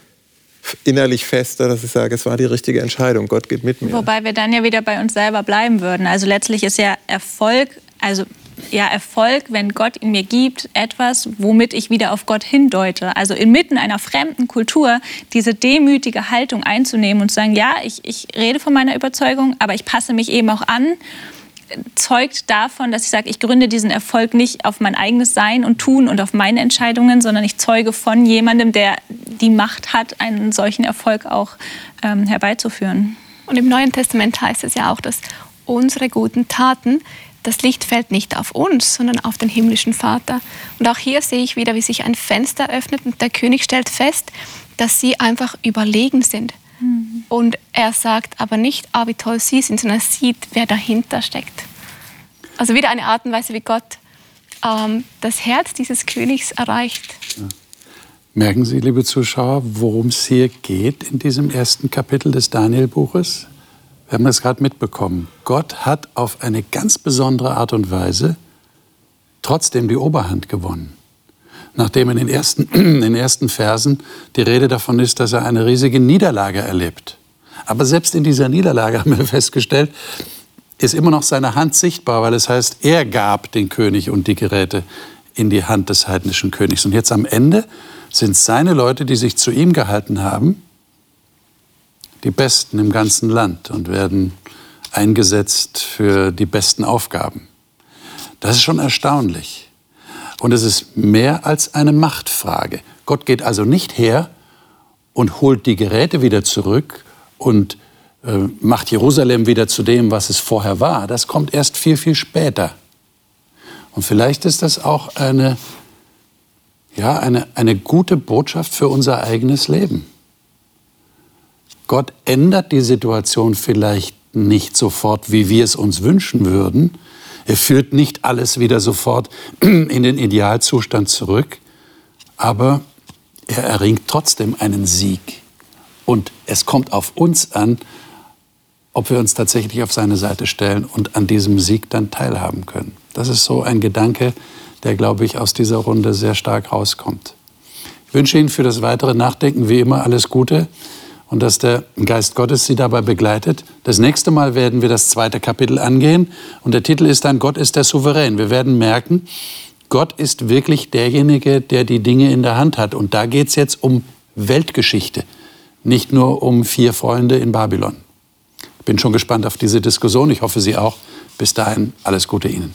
innerlich fester, dass ich sage, es war die richtige Entscheidung. Gott geht mit mir. Wobei wir dann ja wieder bei uns selber bleiben würden. Also letztlich ist ja Erfolg, also ja Erfolg, wenn Gott in mir gibt, etwas, womit ich wieder auf Gott hindeute. Also inmitten einer fremden Kultur diese demütige Haltung einzunehmen und zu sagen, ja, ich, ich rede von meiner Überzeugung, aber ich passe mich eben auch an, zeugt davon, dass ich sage, ich gründe diesen Erfolg nicht auf mein eigenes Sein und Tun und auf meine Entscheidungen, sondern ich zeuge von jemandem, der die Macht hat, einen solchen Erfolg auch ähm, herbeizuführen. Und im Neuen Testament heißt es ja auch, dass unsere guten Taten das Licht fällt nicht auf uns, sondern auf den himmlischen Vater. Und auch hier sehe ich wieder, wie sich ein Fenster öffnet und der König stellt fest, dass sie einfach überlegen sind. Mhm. Und er sagt aber nicht, ah, wie toll sie sind, sondern er sieht, wer dahinter steckt. Also wieder eine Art und Weise, wie Gott ähm, das Herz dieses Königs erreicht. Ja. Merken Sie, liebe Zuschauer, worum es hier geht in diesem ersten Kapitel des Daniel-Buches? Wir haben das gerade mitbekommen. Gott hat auf eine ganz besondere Art und Weise trotzdem die Oberhand gewonnen. Nachdem in den, ersten, (clears throat) in den ersten Versen die Rede davon ist, dass er eine riesige Niederlage erlebt. Aber selbst in dieser Niederlage (laughs) haben wir festgestellt, ist immer noch seine Hand sichtbar, weil es heißt, er gab den König und die Geräte in die Hand des heidnischen Königs. Und jetzt am Ende sind seine Leute, die sich zu ihm gehalten haben, die Besten im ganzen Land und werden eingesetzt für die besten Aufgaben. Das ist schon erstaunlich. Und es ist mehr als eine Machtfrage. Gott geht also nicht her und holt die Geräte wieder zurück und äh, macht Jerusalem wieder zu dem, was es vorher war. Das kommt erst viel, viel später. Und vielleicht ist das auch eine, ja, eine, eine gute Botschaft für unser eigenes Leben. Gott ändert die Situation vielleicht nicht sofort, wie wir es uns wünschen würden. Er führt nicht alles wieder sofort in den Idealzustand zurück, aber er erringt trotzdem einen Sieg. Und es kommt auf uns an, ob wir uns tatsächlich auf seine Seite stellen und an diesem Sieg dann teilhaben können. Das ist so ein Gedanke, der, glaube ich, aus dieser Runde sehr stark rauskommt. Ich wünsche Ihnen für das weitere Nachdenken wie immer alles Gute und dass der Geist Gottes Sie dabei begleitet. Das nächste Mal werden wir das zweite Kapitel angehen und der Titel ist dann Gott ist der Souverän. Wir werden merken, Gott ist wirklich derjenige, der die Dinge in der Hand hat. Und da geht es jetzt um Weltgeschichte, nicht nur um vier Freunde in Babylon. Ich bin schon gespannt auf diese Diskussion. Ich hoffe, Sie auch. Bis dahin, alles Gute Ihnen.